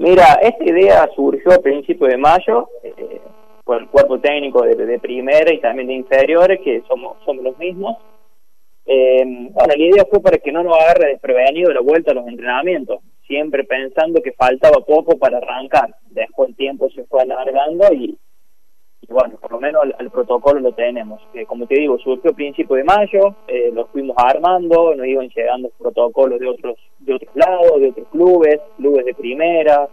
Mira, esta idea surgió a principios de mayo eh, por el cuerpo técnico de, primera y también de inferiores, que somos, somos los mismos. Eh, bueno, la idea fue para que no nos agarre desprevenido la vuelta a los entrenamientos, siempre pensando que faltaba poco para arrancar. Después el tiempo se fue alargando y, bueno, por lo menos el, protocolo lo tenemos. Que como te digo, surgió a principios de mayo, eh, lo fuimos armando, nos iban llegando protocolos de otros de otros lados, de otros clubes, clubes de primera,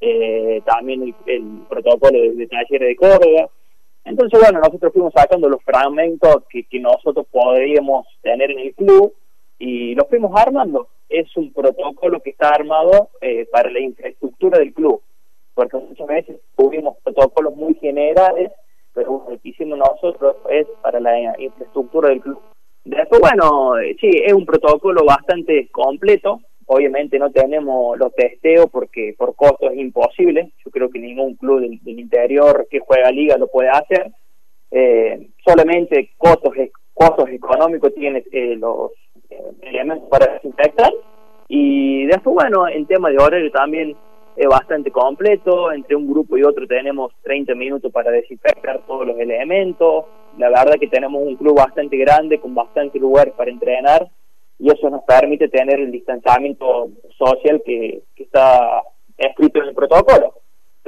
eh, también el, protocolo de, de talleres de Córdoba. Entonces, bueno, nosotros fuimos sacando los fragmentos que, que nosotros podríamos tener en el club y los fuimos armando. Es un protocolo que está armado eh, para la infraestructura del club, porque muchas veces tuvimos protocolos muy generales, pero lo que hicimos nosotros es para la infraestructura del club. Después, bueno, eh, sí, es un protocolo bastante completo. Obviamente no tenemos los testeos porque por costo es imposible. Yo creo que ningún club del, interior que juega liga lo puede hacer. Eh, solamente costos, costos económicos tiene eh, los elementos para desinfectar. Y después, bueno, en tema de horario también es bastante completo. Entre un grupo y otro tenemos 30 minutos para desinfectar todos los elementos. La verdad que tenemos un club bastante grande, con bastante lugares para entrenar, y eso nos permite tener el distanciamiento social que, está escrito en el protocolo.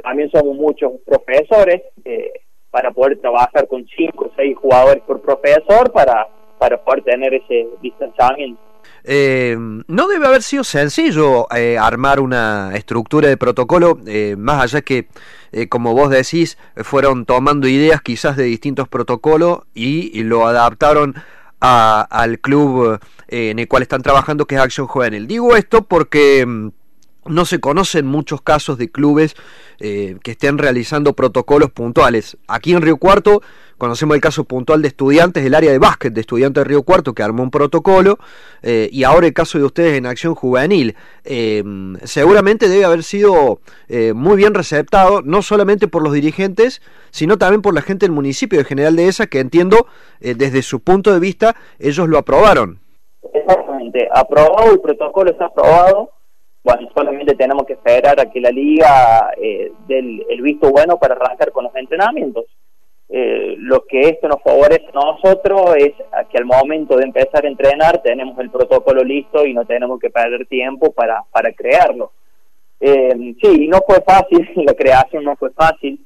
También somos muchos profesores eh, para poder trabajar con 5 o 6 jugadores por profesor para, para poder tener ese distanciamiento. Eh, no debe haber sido sencillo eh, armar una estructura de protocolo, eh, más allá que, como vos decís, fueron tomando ideas quizás de distintos protocolos y, lo adaptaron al club en el cual están trabajando, que es Acción Juvenil. Digo esto porque mm, no se conocen muchos casos de clubes que estén realizando protocolos puntuales. Aquí en Río Cuarto Conocemos el caso puntual de estudiantes del área de básquet de estudiantes de Río Cuarto que armó un protocolo eh, y ahora el caso de ustedes en acción juvenil. Eh, seguramente debe haber sido eh, muy bien receptado, no solamente por los dirigentes, sino también por la gente del municipio de General de esa que entiendo desde su punto de vista ellos lo aprobaron. Exactamente, aprobado, el protocolo está aprobado. Bueno, solamente tenemos que esperar a que la liga dé el visto bueno para arrancar con los entrenamientos. Lo que esto nos favorece a nosotros es que al momento de empezar a entrenar tenemos el protocolo listo y no tenemos que perder tiempo para, para crearlo. Eh, sí, no fue fácil, la creación no fue fácil,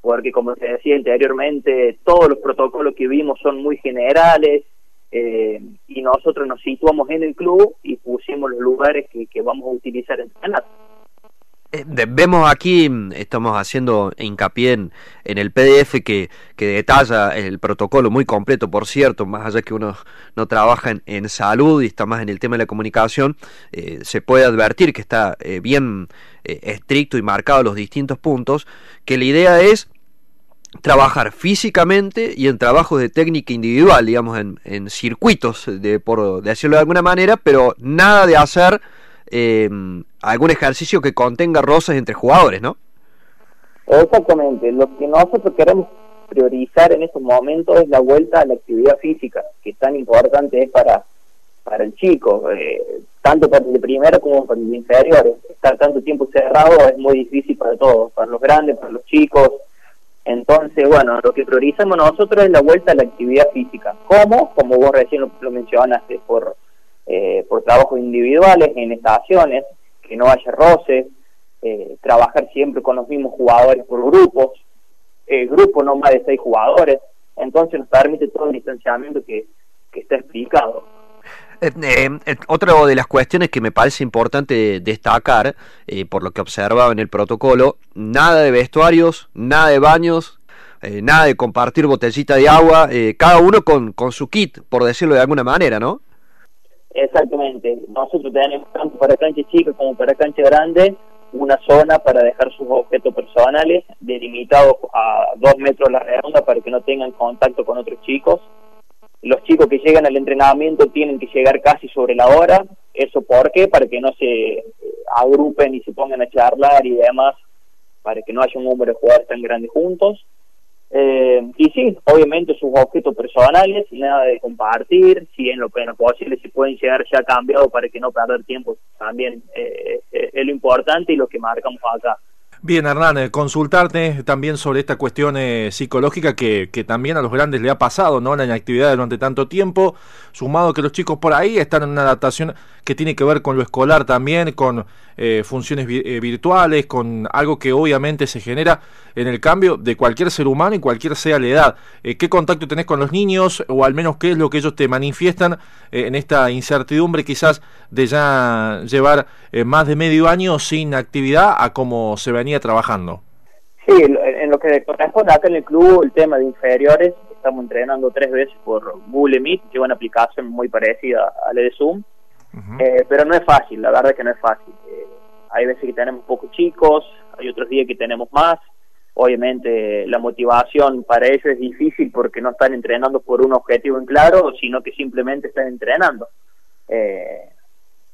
porque como te decía anteriormente, todos los protocolos que vimos son muy generales eh, y nosotros nos situamos en el club y pusimos los lugares que, que vamos a utilizar en entrenar. Eh, vemos aquí, estamos haciendo hincapié en, el PDF que, detalla el protocolo muy completo, por cierto, más allá que uno no trabaja en, salud y está más en el tema de la comunicación, eh, se puede advertir que está eh, bien estricto y marcado los distintos puntos, que la idea es trabajar físicamente y en trabajos de técnica individual, digamos, en, en circuitos, de, por decirlo de alguna manera, pero nada de hacer eh, algún ejercicio que contenga roces entre jugadores, ¿no? Exactamente, lo que nosotros queremos priorizar en estos momentos es la vuelta a la actividad física, que tan importante es para, para el chico, eh, tanto para el primero como para el inferior. Estar tanto tiempo cerrado es muy difícil para todos, para los grandes, para los chicos. Entonces, bueno, lo que priorizamos nosotros es la vuelta a la actividad física. ¿Cómo? Como vos recién lo mencionaste, por eh, por trabajos individuales en estaciones, que no haya roces, eh, trabajar siempre con los mismos jugadores por grupos, eh, grupo no más de seis jugadores, entonces nos permite todo el distanciamiento que, que está explicado. otra de las cuestiones que me parece importante destacar, por lo que observaba en el protocolo, nada de vestuarios, nada de baños, nada de compartir botellita de agua, cada uno con, con su kit, por decirlo de alguna manera, ¿no? Exactamente. Nosotros tenemos tanto para cancha chica como para cancha grande una zona para dejar sus objetos personales delimitados a dos metros la redonda para que no tengan contacto con otros chicos. Los chicos que llegan al entrenamiento tienen que llegar casi sobre la hora. ¿Eso por qué? Para que no se agrupen y se pongan a charlar y demás, para que no haya un número de jugadores tan grandes juntos. Eh, y sí, obviamente sus objetos personales, nada de compartir, si en lo, en posible se pueden llegar ya cambiado para que no perder tiempo, también eh, eh, es lo importante y lo que marcamos acá. Bien, Hernán, eh, consultarte también sobre esta cuestión eh, psicológica que, también a los grandes le ha pasado, ¿no? La inactividad durante tanto tiempo, sumado que los chicos por ahí están en una adaptación que tiene que ver con lo escolar también, con eh, funciones virtuales, con algo que obviamente se genera en el cambio de cualquier ser humano y cualquier sea la edad. ¿Qué contacto tenés con los niños o al menos qué es lo que ellos te manifiestan en esta incertidumbre quizás de ya llevar más de medio año sin actividad a como se venía trabajando? Sí, en lo que corresponde acá en el club, el tema de inferiores, estamos entrenando tres veces por Google Meet, que es una aplicación muy parecida a la de Zoom, eh, pero no es fácil, la verdad que no es fácil. Eh, hay veces que tenemos pocos chicos, hay otros días que tenemos más. Obviamente la motivación para ellos es difícil porque no están entrenando por un objetivo en claro, sino que simplemente están entrenando. Eh,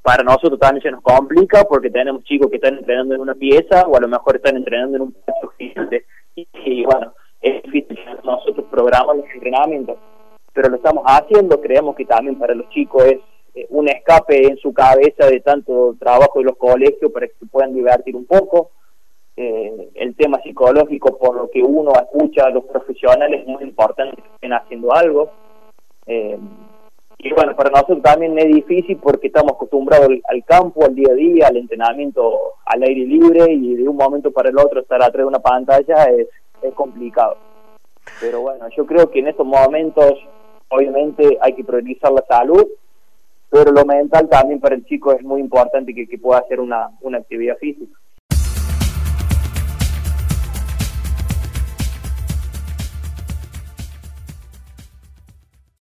para nosotros también se nos complica porque tenemos chicos que están entrenando en una pieza o a lo mejor están entrenando en un patio gigante y, bueno, es difícil nosotros programamos los entrenamientos, pero lo estamos haciendo, creemos que también para los chicos es eh, un escape en su cabeza de tanto trabajo de los colegios para que se puedan divertir un poco. Eh, el tema psicológico, por lo que uno escucha a los profesionales, es muy importante que estén haciendo algo. Eh, y bueno, para nosotros también es difícil porque estamos acostumbrados al, campo, al día a día, al entrenamiento al aire libre y de un momento para el otro estar atrás de una pantalla es, es complicado. Pero bueno, yo creo que en estos momentos obviamente hay que priorizar la salud, pero lo mental también para el chico es muy importante que, que pueda hacer una, una actividad física.